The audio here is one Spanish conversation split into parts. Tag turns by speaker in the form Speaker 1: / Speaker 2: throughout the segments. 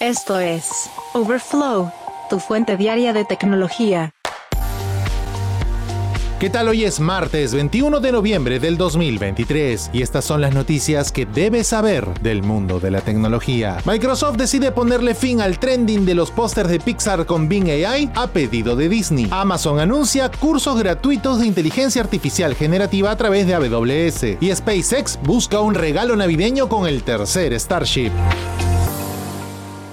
Speaker 1: Esto es Overflow, tu fuente diaria de tecnología.
Speaker 2: ¿Qué tal? Hoy es martes 21 de noviembre del 2023 y estas son las noticias que debes saber del mundo de la tecnología. Microsoft decide ponerle fin al trending de los pósters de Pixar con Bing AI a pedido de Disney. Amazon anuncia cursos gratuitos de inteligencia artificial generativa a través de AWS y SpaceX busca un regalo navideño con el tercer Starship.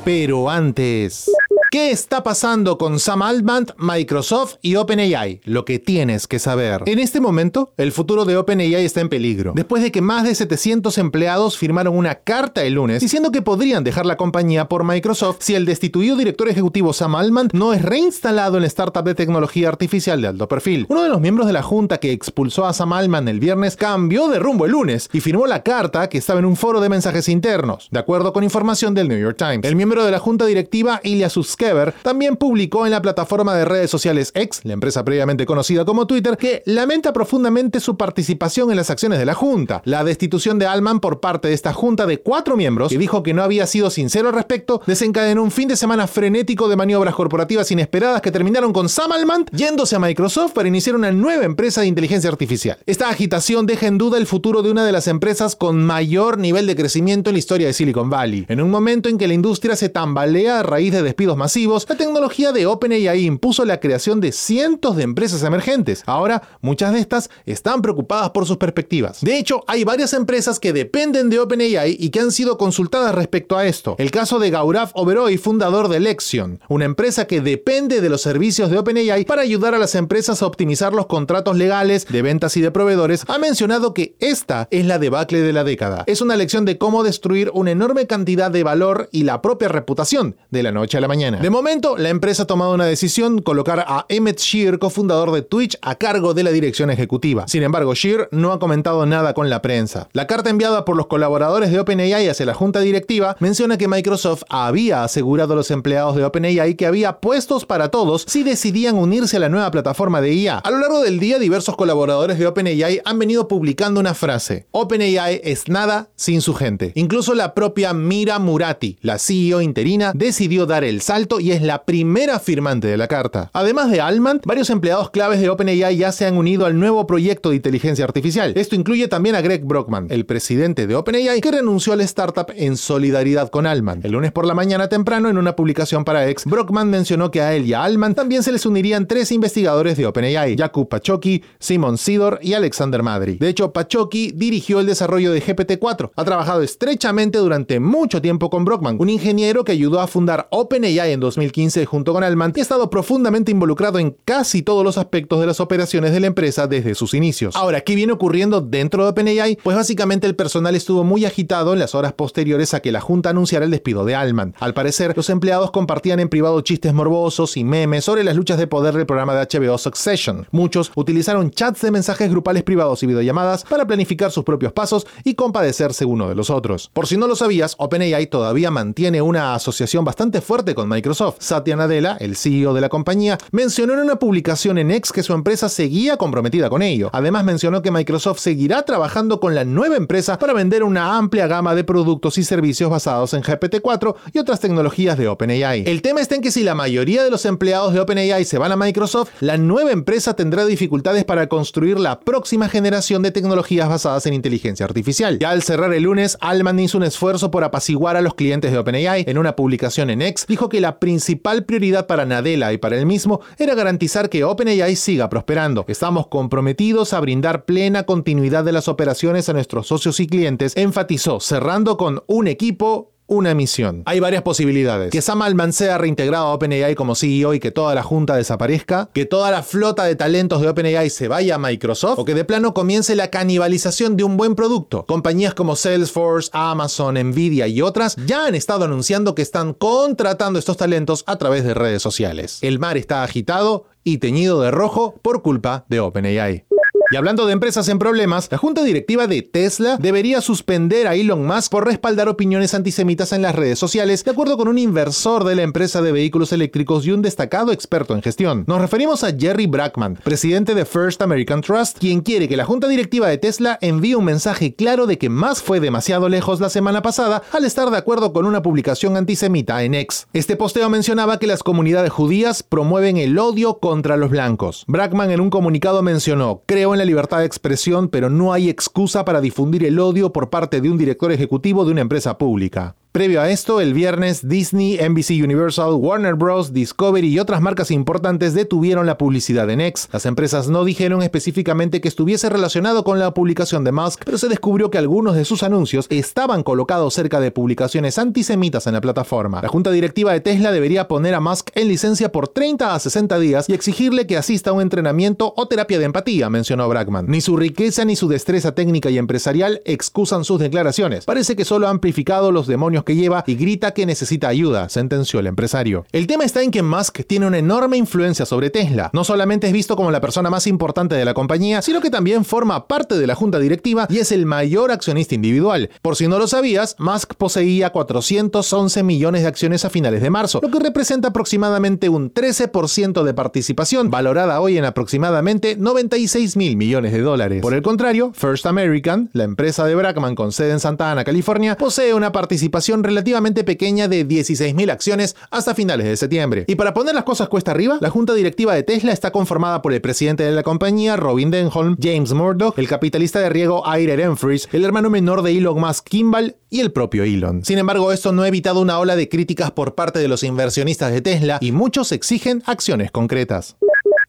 Speaker 2: Pero antes... ¿Qué está pasando con Sam Altman, Microsoft y OpenAI? Lo que tienes que saber. En este momento, el futuro de OpenAI está en peligro, después de que más de 700 empleados firmaron una carta el lunes diciendo que podrían dejar la compañía por Microsoft si el destituido director ejecutivo Sam Altman no es reinstalado en la startup de tecnología artificial de alto perfil. Uno de los miembros de la junta que expulsó a Sam Altman el viernes cambió de rumbo el lunes y firmó la carta que estaba en un foro de mensajes internos, de acuerdo con información del New York Times. El miembro de la junta directiva, Ilya Sus también publicó en la plataforma de redes sociales X, la empresa previamente conocida como Twitter, que lamenta profundamente su participación en las acciones de la Junta. La destitución de Alman por parte de esta Junta de cuatro miembros, que dijo que no había sido sincero al respecto, desencadenó un fin de semana frenético de maniobras corporativas inesperadas que terminaron con Sam Alman yéndose a Microsoft para iniciar una nueva empresa de inteligencia artificial. Esta agitación deja en duda el futuro de una de las empresas con mayor nivel de crecimiento en la historia de Silicon Valley, en un momento en que la industria se tambalea a raíz de despidos masivos la tecnología de OpenAI impuso la creación de cientos de empresas emergentes. Ahora, muchas de estas están preocupadas por sus perspectivas. De hecho, hay varias empresas que dependen de OpenAI y que han sido consultadas respecto a esto. El caso de Gaurav Oberoi, fundador de Lexion, una empresa que depende de los servicios de OpenAI para ayudar a las empresas a optimizar los contratos legales de ventas y de proveedores, ha mencionado que esta es la debacle de la década. Es una lección de cómo destruir una enorme cantidad de valor y la propia reputación de la noche a la mañana. De momento, la empresa ha tomado una decisión, colocar a Emmett Shear, cofundador de Twitch, a cargo de la dirección ejecutiva. Sin embargo, Shear no ha comentado nada con la prensa. La carta enviada por los colaboradores de OpenAI hacia la junta directiva menciona que Microsoft había asegurado a los empleados de OpenAI que había puestos para todos si decidían unirse a la nueva plataforma de IA. A lo largo del día, diversos colaboradores de OpenAI han venido publicando una frase. OpenAI es nada sin su gente. Incluso la propia Mira Murati, la CEO interina, decidió dar el salto y es la primera firmante de la carta. Además de Alman, varios empleados claves de OpenAI ya se han unido al nuevo proyecto de inteligencia artificial. Esto incluye también a Greg Brockman, el presidente de OpenAI, que renunció a la startup en solidaridad con Alman. El lunes por la mañana temprano, en una publicación para X, Brockman mencionó que a él y a Alman también se les unirían tres investigadores de OpenAI, Jakub Pachoki, Simon Sidor y Alexander Madry. De hecho, Pachoki dirigió el desarrollo de GPT-4. Ha trabajado estrechamente durante mucho tiempo con Brockman, un ingeniero que ayudó a fundar OpenAI en 2015 junto con Alman y ha estado profundamente involucrado en casi todos los aspectos de las operaciones de la empresa desde sus inicios. Ahora, ¿qué viene ocurriendo dentro de OpenAI? Pues básicamente el personal estuvo muy agitado en las horas posteriores a que la junta anunciara el despido de Alman. Al parecer, los empleados compartían en privado chistes morbosos y memes sobre las luchas de poder del programa de HBO Succession. Muchos utilizaron chats de mensajes grupales privados y videollamadas para planificar sus propios pasos y compadecerse uno de los otros. Por si no lo sabías, OpenAI todavía mantiene una asociación bastante fuerte con Microsoft Microsoft. Satya Nadella, el CEO de la compañía, mencionó en una publicación en X que su empresa seguía comprometida con ello. Además mencionó que Microsoft seguirá trabajando con la nueva empresa para vender una amplia gama de productos y servicios basados en GPT-4 y otras tecnologías de OpenAI. El tema está en que si la mayoría de los empleados de OpenAI se van a Microsoft, la nueva empresa tendrá dificultades para construir la próxima generación de tecnologías basadas en inteligencia artificial. Ya al cerrar el lunes, Alman hizo un esfuerzo por apaciguar a los clientes de OpenAI. En una publicación en X, dijo que la principal prioridad para Nadella y para él mismo era garantizar que OpenAI siga prosperando. Estamos comprometidos a brindar plena continuidad de las operaciones a nuestros socios y clientes, enfatizó, cerrando con un equipo una misión. Hay varias posibilidades. Que Sam Altman sea reintegrado a OpenAI como CEO y que toda la junta desaparezca, que toda la flota de talentos de OpenAI se vaya a Microsoft o que de plano comience la canibalización de un buen producto. Compañías como Salesforce, Amazon, Nvidia y otras ya han estado anunciando que están contratando estos talentos a través de redes sociales. El mar está agitado y teñido de rojo por culpa de OpenAI. Y hablando de empresas en problemas, la junta directiva de Tesla debería suspender a Elon Musk por respaldar opiniones antisemitas en las redes sociales, de acuerdo con un inversor de la empresa de vehículos eléctricos y un destacado experto en gestión. Nos referimos a Jerry Brackman, presidente de First American Trust, quien quiere que la junta directiva de Tesla envíe un mensaje claro de que Musk fue demasiado lejos la semana pasada al estar de acuerdo con una publicación antisemita en X. Este posteo mencionaba que las comunidades judías promueven el odio contra los blancos. Brackman en un comunicado mencionó, creo la libertad de expresión, pero no hay excusa para difundir el odio por parte de un director ejecutivo de una empresa pública. Previo a esto, el viernes Disney, NBC Universal, Warner Bros., Discovery y otras marcas importantes detuvieron la publicidad en X. Las empresas no dijeron específicamente que estuviese relacionado con la publicación de Musk, pero se descubrió que algunos de sus anuncios estaban colocados cerca de publicaciones antisemitas en la plataforma. La junta directiva de Tesla debería poner a Musk en licencia por 30 a 60 días y exigirle que asista a un entrenamiento o terapia de empatía, mencionó Brackman. Ni su riqueza ni su destreza técnica y empresarial excusan sus declaraciones. Parece que solo ha amplificado los demonios que lleva y grita que necesita ayuda, sentenció el empresario. El tema está en que Musk tiene una enorme influencia sobre Tesla. No solamente es visto como la persona más importante de la compañía, sino que también forma parte de la junta directiva y es el mayor accionista individual. Por si no lo sabías, Musk poseía 411 millones de acciones a finales de marzo, lo que representa aproximadamente un 13% de participación, valorada hoy en aproximadamente 96 mil millones de dólares. Por el contrario, First American, la empresa de Brackman con sede en Santa Ana, California, posee una participación relativamente pequeña de 16.000 acciones hasta finales de septiembre. Y para poner las cosas cuesta arriba, la junta directiva de Tesla está conformada por el presidente de la compañía, Robin Denholm, James Murdoch, el capitalista de riego Ira Enfries, el hermano menor de Elon Musk, Kimball, y el propio Elon. Sin embargo, esto no ha evitado una ola de críticas por parte de los inversionistas de Tesla y muchos exigen acciones concretas.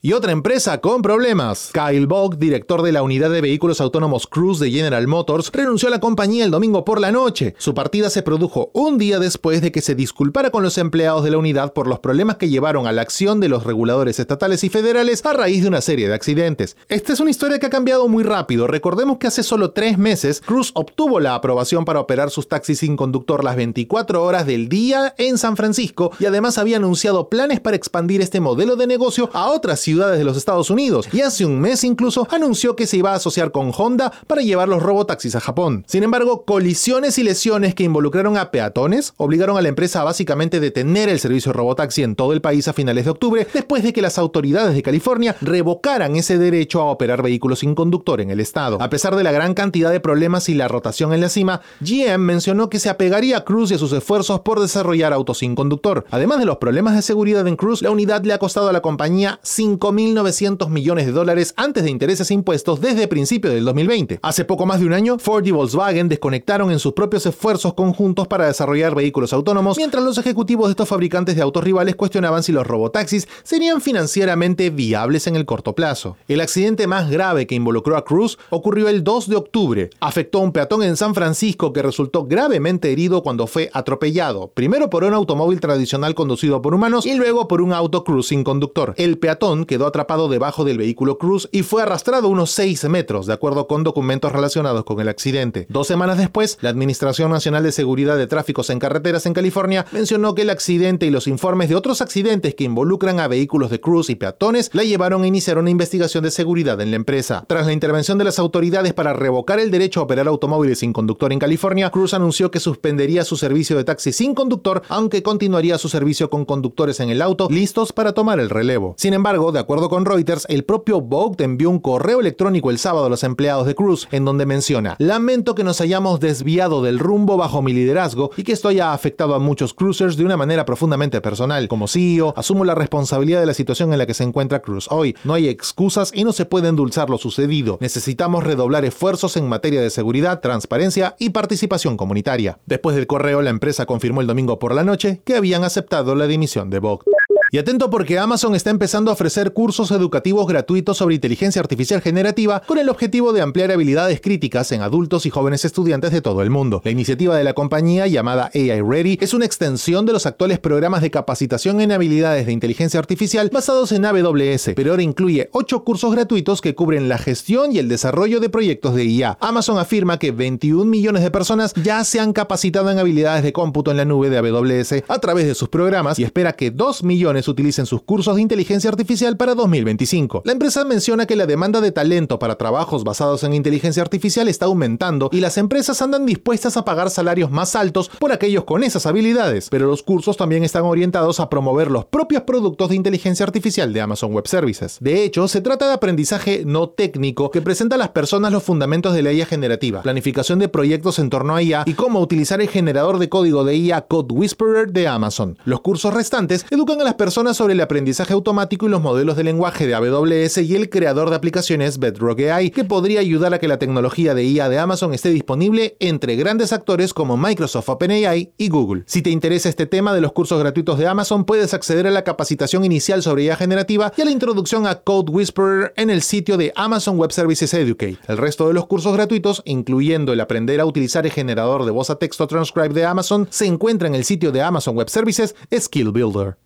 Speaker 2: Y otra empresa con problemas. Kyle Bogg, director de la unidad de vehículos autónomos Cruise de General Motors, renunció a la compañía el domingo por la noche. Su partida se produjo un día después de que se disculpara con los empleados de la unidad por los problemas que llevaron a la acción de los reguladores estatales y federales a raíz de una serie de accidentes. Esta es una historia que ha cambiado muy rápido. Recordemos que hace solo tres meses, Cruise obtuvo la aprobación para operar sus taxis sin conductor las 24 horas del día en San Francisco y además había anunciado planes para expandir este modelo de negocio a otras ciudades de los Estados Unidos y hace un mes incluso anunció que se iba a asociar con Honda para llevar los robotaxis a Japón. Sin embargo, colisiones y lesiones que involucraron a peatones obligaron a la empresa a básicamente detener el servicio robotaxi en todo el país a finales de octubre después de que las autoridades de California revocaran ese derecho a operar vehículos sin conductor en el estado. A pesar de la gran cantidad de problemas y la rotación en la cima, GM mencionó que se apegaría a Cruz y a sus esfuerzos por desarrollar autos sin conductor. Además de los problemas de seguridad en Cruz, la unidad le ha costado a la compañía 5.000 1.900 millones de dólares antes de intereses e impuestos desde principios del 2020. Hace poco más de un año, Ford y Volkswagen desconectaron en sus propios esfuerzos conjuntos para desarrollar vehículos autónomos, mientras los ejecutivos de estos fabricantes de autos rivales cuestionaban si los robotaxis serían financieramente viables en el corto plazo. El accidente más grave que involucró a Cruz ocurrió el 2 de octubre. Afectó a un peatón en San Francisco que resultó gravemente herido cuando fue atropellado, primero por un automóvil tradicional conducido por humanos y luego por un auto Cruz sin conductor. El peatón quedó atrapado debajo del vehículo Cruz y fue arrastrado unos 6 metros, de acuerdo con documentos relacionados con el accidente. Dos semanas después, la Administración Nacional de Seguridad de Tráficos en Carreteras en California mencionó que el accidente y los informes de otros accidentes que involucran a vehículos de Cruz y peatones la llevaron a iniciar una investigación de seguridad en la empresa. Tras la intervención de las autoridades para revocar el derecho a operar automóviles sin conductor en California, Cruz anunció que suspendería su servicio de taxi sin conductor, aunque continuaría su servicio con conductores en el auto listos para tomar el relevo. Sin embargo, de acuerdo con Reuters, el propio Vogt envió un correo electrónico el sábado a los empleados de Cruz, en donde menciona: Lamento que nos hayamos desviado del rumbo bajo mi liderazgo y que esto haya afectado a muchos cruisers de una manera profundamente personal. Como CEO, asumo la responsabilidad de la situación en la que se encuentra Cruz hoy. No hay excusas y no se puede endulzar lo sucedido. Necesitamos redoblar esfuerzos en materia de seguridad, transparencia y participación comunitaria. Después del correo, la empresa confirmó el domingo por la noche que habían aceptado la dimisión de Vogt. Y atento porque Amazon está empezando a ofrecer cursos educativos gratuitos sobre inteligencia artificial generativa con el objetivo de ampliar habilidades críticas en adultos y jóvenes estudiantes de todo el mundo. La iniciativa de la compañía llamada AI Ready es una extensión de los actuales programas de capacitación en habilidades de inteligencia artificial basados en AWS, pero ahora incluye 8 cursos gratuitos que cubren la gestión y el desarrollo de proyectos de IA. Amazon afirma que 21 millones de personas ya se han capacitado en habilidades de cómputo en la nube de AWS a través de sus programas y espera que 2 millones utilicen sus cursos de inteligencia artificial para 2025. La empresa menciona que la demanda de talento para trabajos basados en inteligencia artificial está aumentando y las empresas andan dispuestas a pagar salarios más altos por aquellos con esas habilidades, pero los cursos también están orientados a promover los propios productos de inteligencia artificial de Amazon Web Services. De hecho, se trata de aprendizaje no técnico que presenta a las personas los fundamentos de la IA generativa, planificación de proyectos en torno a IA y cómo utilizar el generador de código de IA Code Whisperer de Amazon. Los cursos restantes educan a las personas sobre el aprendizaje automático y los modelos de lenguaje de AWS y el creador de aplicaciones Bedrock AI, que podría ayudar a que la tecnología de IA de Amazon esté disponible entre grandes actores como Microsoft OpenAI y Google. Si te interesa este tema de los cursos gratuitos de Amazon, puedes acceder a la capacitación inicial sobre IA generativa y a la introducción a Code Whisperer en el sitio de Amazon Web Services Educate. El resto de los cursos gratuitos, incluyendo el aprender a utilizar el generador de voz a texto Transcribe de Amazon, se encuentra en el sitio de Amazon Web Services Skill Builder.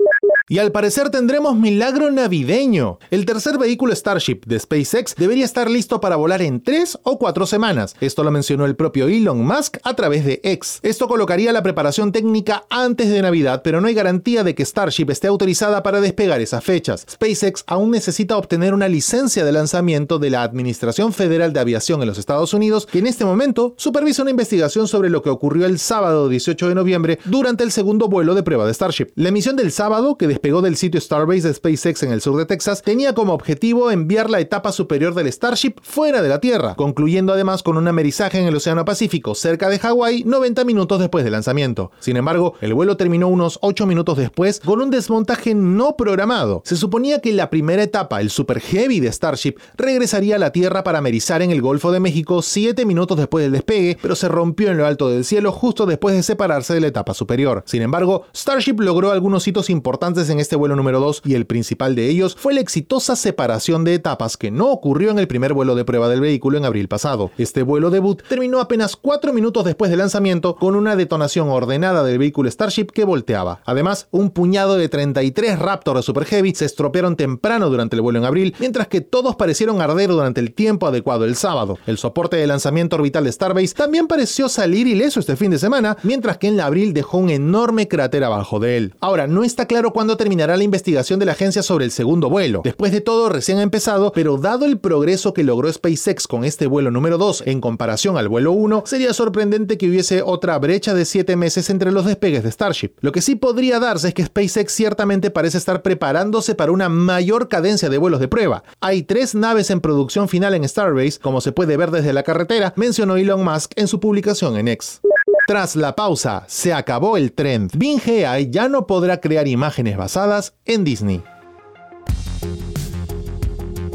Speaker 2: Y al parecer tendremos milagro navideño. El tercer vehículo Starship de SpaceX debería estar listo para volar en tres o cuatro semanas. Esto lo mencionó el propio Elon Musk a través de X. Esto colocaría la preparación técnica antes de Navidad, pero no hay garantía de que Starship esté autorizada para despegar esas fechas. SpaceX aún necesita obtener una licencia de lanzamiento de la Administración Federal de Aviación en los Estados Unidos, que en este momento supervisa una investigación sobre lo que ocurrió el sábado 18 de noviembre durante el segundo vuelo de prueba de Starship. La emisión del sábado, que despegó del sitio Starbase de SpaceX en el sur de Texas, tenía como objetivo enviar la etapa superior del Starship fuera de la Tierra, concluyendo además con un amerizaje en el Océano Pacífico cerca de Hawái 90 minutos después del lanzamiento. Sin embargo, el vuelo terminó unos 8 minutos después con un desmontaje no programado. Se suponía que la primera etapa, el Super Heavy de Starship, regresaría a la Tierra para amerizar en el Golfo de México 7 minutos después del despegue, pero se rompió en lo alto del cielo justo después de separarse de la etapa superior. Sin embargo, Starship logró algunos hitos importantes en este vuelo número 2 y el principal de ellos fue la exitosa separación de etapas que no ocurrió en el primer vuelo de prueba del vehículo en abril pasado. Este vuelo debut terminó apenas 4 minutos después del lanzamiento con una detonación ordenada del vehículo Starship que volteaba. Además, un puñado de 33 Raptor Super Heavy se estropearon temprano durante el vuelo en abril, mientras que todos parecieron arder durante el tiempo adecuado el sábado. El soporte de lanzamiento orbital de Starbase también pareció salir ileso este fin de semana, mientras que en abril dejó un enorme cráter abajo de él. Ahora, no está claro cuándo terminará la investigación de la agencia sobre el segundo vuelo. Después de todo, recién ha empezado, pero dado el progreso que logró SpaceX con este vuelo número 2 en comparación al vuelo 1, sería sorprendente que hubiese otra brecha de 7 meses entre los despegues de Starship. Lo que sí podría darse es que SpaceX ciertamente parece estar preparándose para una mayor cadencia de vuelos de prueba. Hay tres naves en producción final en Starbase, como se puede ver desde la carretera, mencionó Elon Musk en su publicación en X. Tras la pausa, se acabó el trend. Bing AI ya no podrá crear imágenes basadas en Disney.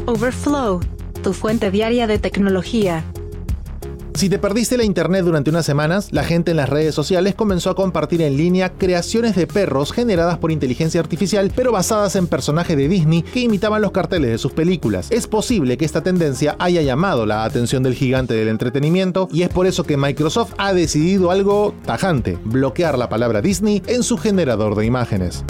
Speaker 1: Overflow, tu fuente diaria de tecnología.
Speaker 2: Si te perdiste la internet durante unas semanas, la gente en las redes sociales comenzó a compartir en línea creaciones de perros generadas por inteligencia artificial, pero basadas en personajes de Disney que imitaban los carteles de sus películas. Es posible que esta tendencia haya llamado la atención del gigante del entretenimiento y es por eso que Microsoft ha decidido algo tajante, bloquear la palabra Disney en su generador de imágenes.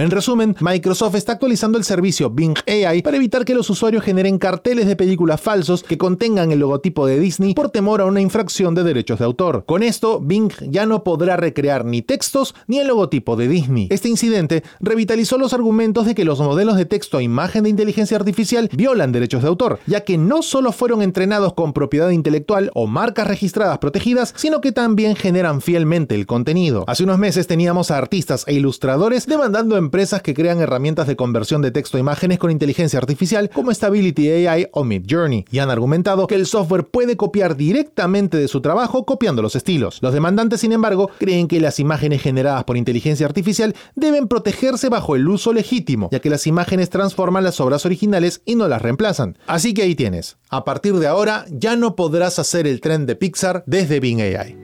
Speaker 2: En resumen, Microsoft está actualizando el servicio Bing AI para evitar que los usuarios generen carteles de películas falsos que contengan el logotipo de Disney por temor a una infracción de derechos de autor. Con esto, Bing ya no podrá recrear ni textos ni el logotipo de Disney. Este incidente revitalizó los argumentos de que los modelos de texto a imagen de inteligencia artificial violan derechos de autor, ya que no solo fueron entrenados con propiedad intelectual o marcas registradas protegidas, sino que también generan fielmente el contenido. Hace unos meses teníamos a artistas e ilustradores demandando en empresas que crean herramientas de conversión de texto a imágenes con inteligencia artificial como Stability AI o Midjourney, y han argumentado que el software puede copiar directamente de su trabajo copiando los estilos. Los demandantes, sin embargo, creen que las imágenes generadas por inteligencia artificial deben protegerse bajo el uso legítimo, ya que las imágenes transforman las obras originales y no las reemplazan. Así que ahí tienes. A partir de ahora ya no podrás hacer el tren de Pixar desde Bing AI.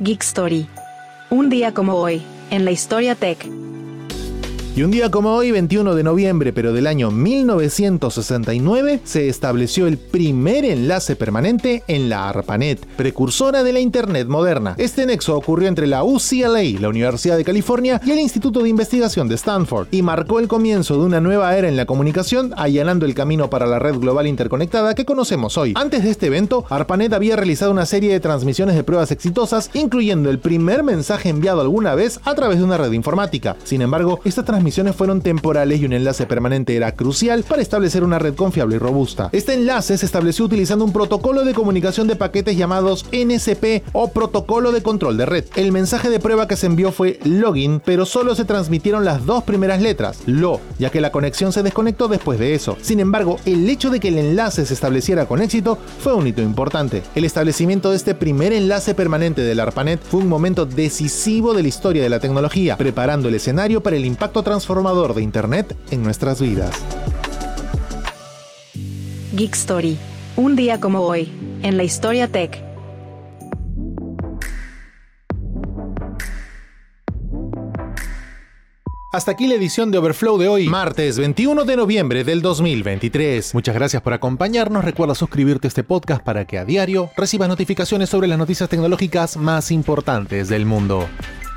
Speaker 1: Geek Story. Un día como hoy, en la historia tech.
Speaker 2: Y un día como hoy, 21 de noviembre, pero del año 1969, se estableció el primer enlace permanente en la ARPANET, precursora de la Internet moderna. Este nexo ocurrió entre la UCLA, la Universidad de California, y el Instituto de Investigación de Stanford, y marcó el comienzo de una nueva era en la comunicación, allanando el camino para la red global interconectada que conocemos hoy. Antes de este evento, ARPANET había realizado una serie de transmisiones de pruebas exitosas, incluyendo el primer mensaje enviado alguna vez a través de una red informática. Sin embargo, estas transmisiones fueron temporales y un enlace permanente era crucial para establecer una red confiable y robusta. Este enlace se estableció utilizando un protocolo de comunicación de paquetes llamados NSP o protocolo de control de red. El mensaje de prueba que se envió fue login, pero solo se transmitieron las dos primeras letras, lo, ya que la conexión se desconectó después de eso. Sin embargo, el hecho de que el enlace se estableciera con éxito fue un hito importante. El establecimiento de este primer enlace permanente del ARPANET fue un momento decisivo de la historia de la tecnología, preparando el escenario para el impacto transformador de Internet en nuestras vidas.
Speaker 1: Geek Story. Un día como hoy, en la historia tech.
Speaker 2: Hasta aquí la edición de Overflow de hoy, martes 21 de noviembre del 2023. Muchas gracias por acompañarnos. Recuerda suscribirte a este podcast para que a diario recibas notificaciones sobre las noticias tecnológicas más importantes del mundo.